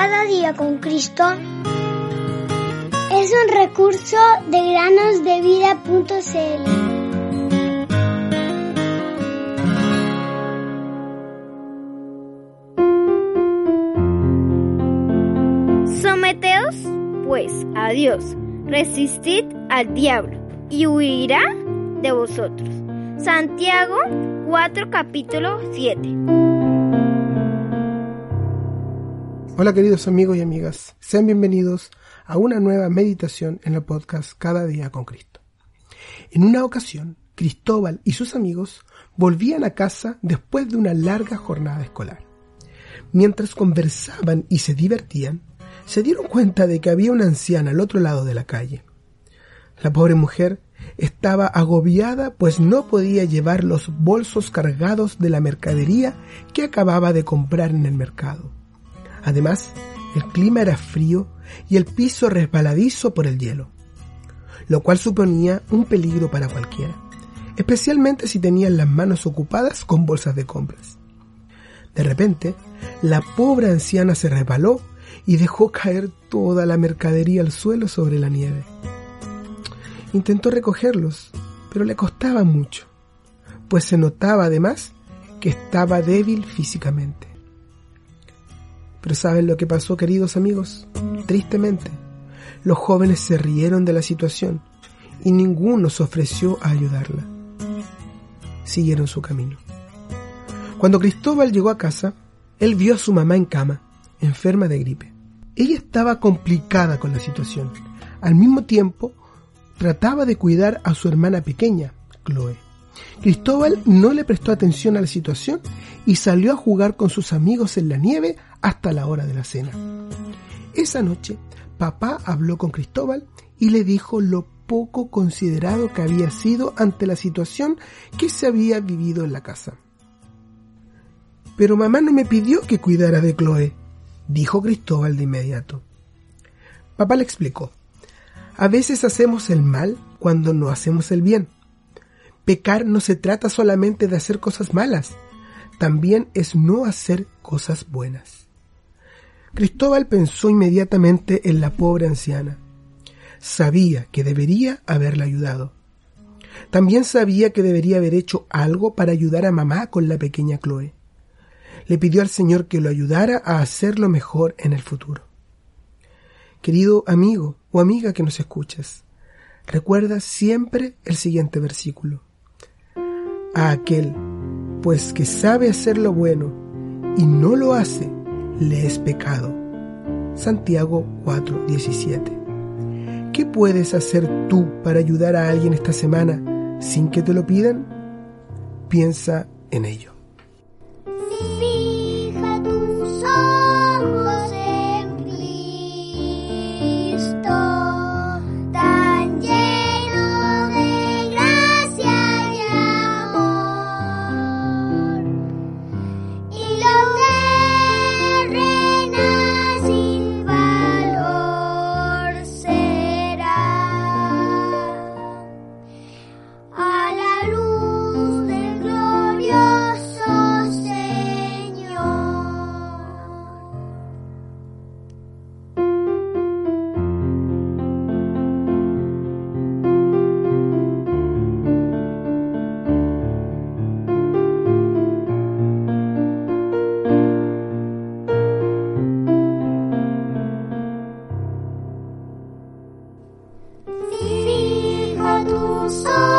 Cada día con Cristo es un recurso de granosdevida.cl. Someteos, pues, a Dios, resistid al diablo, y huirá de vosotros. Santiago 4, capítulo 7. Hola queridos amigos y amigas, sean bienvenidos a una nueva meditación en el podcast Cada día con Cristo. En una ocasión, Cristóbal y sus amigos volvían a casa después de una larga jornada escolar. Mientras conversaban y se divertían, se dieron cuenta de que había una anciana al otro lado de la calle. La pobre mujer estaba agobiada pues no podía llevar los bolsos cargados de la mercadería que acababa de comprar en el mercado. Además, el clima era frío y el piso resbaladizo por el hielo, lo cual suponía un peligro para cualquiera, especialmente si tenían las manos ocupadas con bolsas de compras. De repente, la pobre anciana se resbaló y dejó caer toda la mercadería al suelo sobre la nieve. Intentó recogerlos, pero le costaba mucho, pues se notaba además que estaba débil físicamente. Pero ¿saben lo que pasó, queridos amigos? Tristemente, los jóvenes se rieron de la situación y ninguno se ofreció a ayudarla. Siguieron su camino. Cuando Cristóbal llegó a casa, él vio a su mamá en cama, enferma de gripe. Ella estaba complicada con la situación. Al mismo tiempo, trataba de cuidar a su hermana pequeña, Chloe. Cristóbal no le prestó atención a la situación y salió a jugar con sus amigos en la nieve hasta la hora de la cena. Esa noche, papá habló con Cristóbal y le dijo lo poco considerado que había sido ante la situación que se había vivido en la casa. Pero mamá no me pidió que cuidara de Chloe, dijo Cristóbal de inmediato. Papá le explicó, a veces hacemos el mal cuando no hacemos el bien. Pecar no se trata solamente de hacer cosas malas, también es no hacer cosas buenas. Cristóbal pensó inmediatamente en la pobre anciana. Sabía que debería haberla ayudado. También sabía que debería haber hecho algo para ayudar a mamá con la pequeña Chloe. Le pidió al Señor que lo ayudara a hacerlo mejor en el futuro. Querido amigo o amiga que nos escuchas, recuerda siempre el siguiente versículo. A aquel, pues que sabe hacer lo bueno y no lo hace, le es pecado. Santiago 4:17. ¿Qué puedes hacer tú para ayudar a alguien esta semana sin que te lo pidan? Piensa en ello. Oh.